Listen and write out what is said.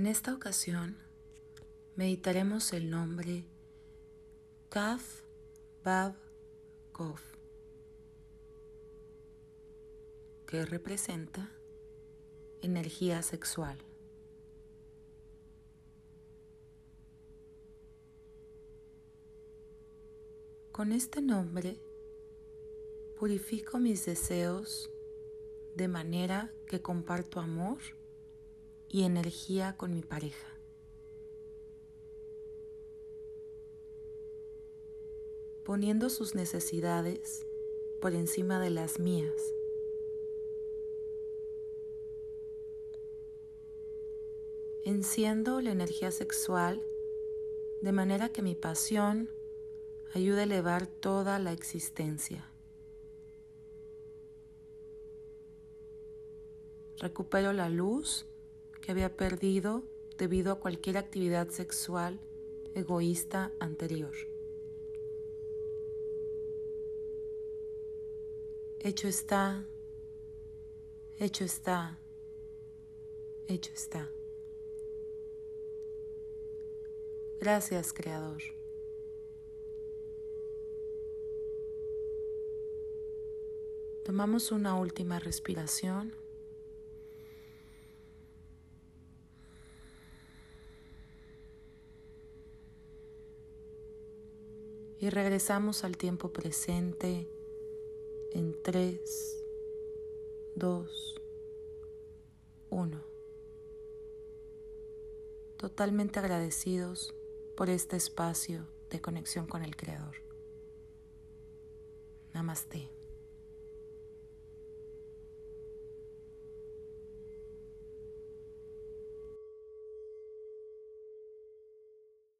En esta ocasión meditaremos el nombre Kaf Bab Kof, que representa energía sexual. Con este nombre purifico mis deseos de manera que comparto amor y energía con mi pareja. poniendo sus necesidades por encima de las mías. Enciendo la energía sexual de manera que mi pasión ayuda a elevar toda la existencia. Recupero la luz había perdido debido a cualquier actividad sexual egoísta anterior. Hecho está, hecho está, hecho está. Gracias, Creador. Tomamos una última respiración. Y regresamos al tiempo presente en 3, 2, 1. Totalmente agradecidos por este espacio de conexión con el Creador. Namaste.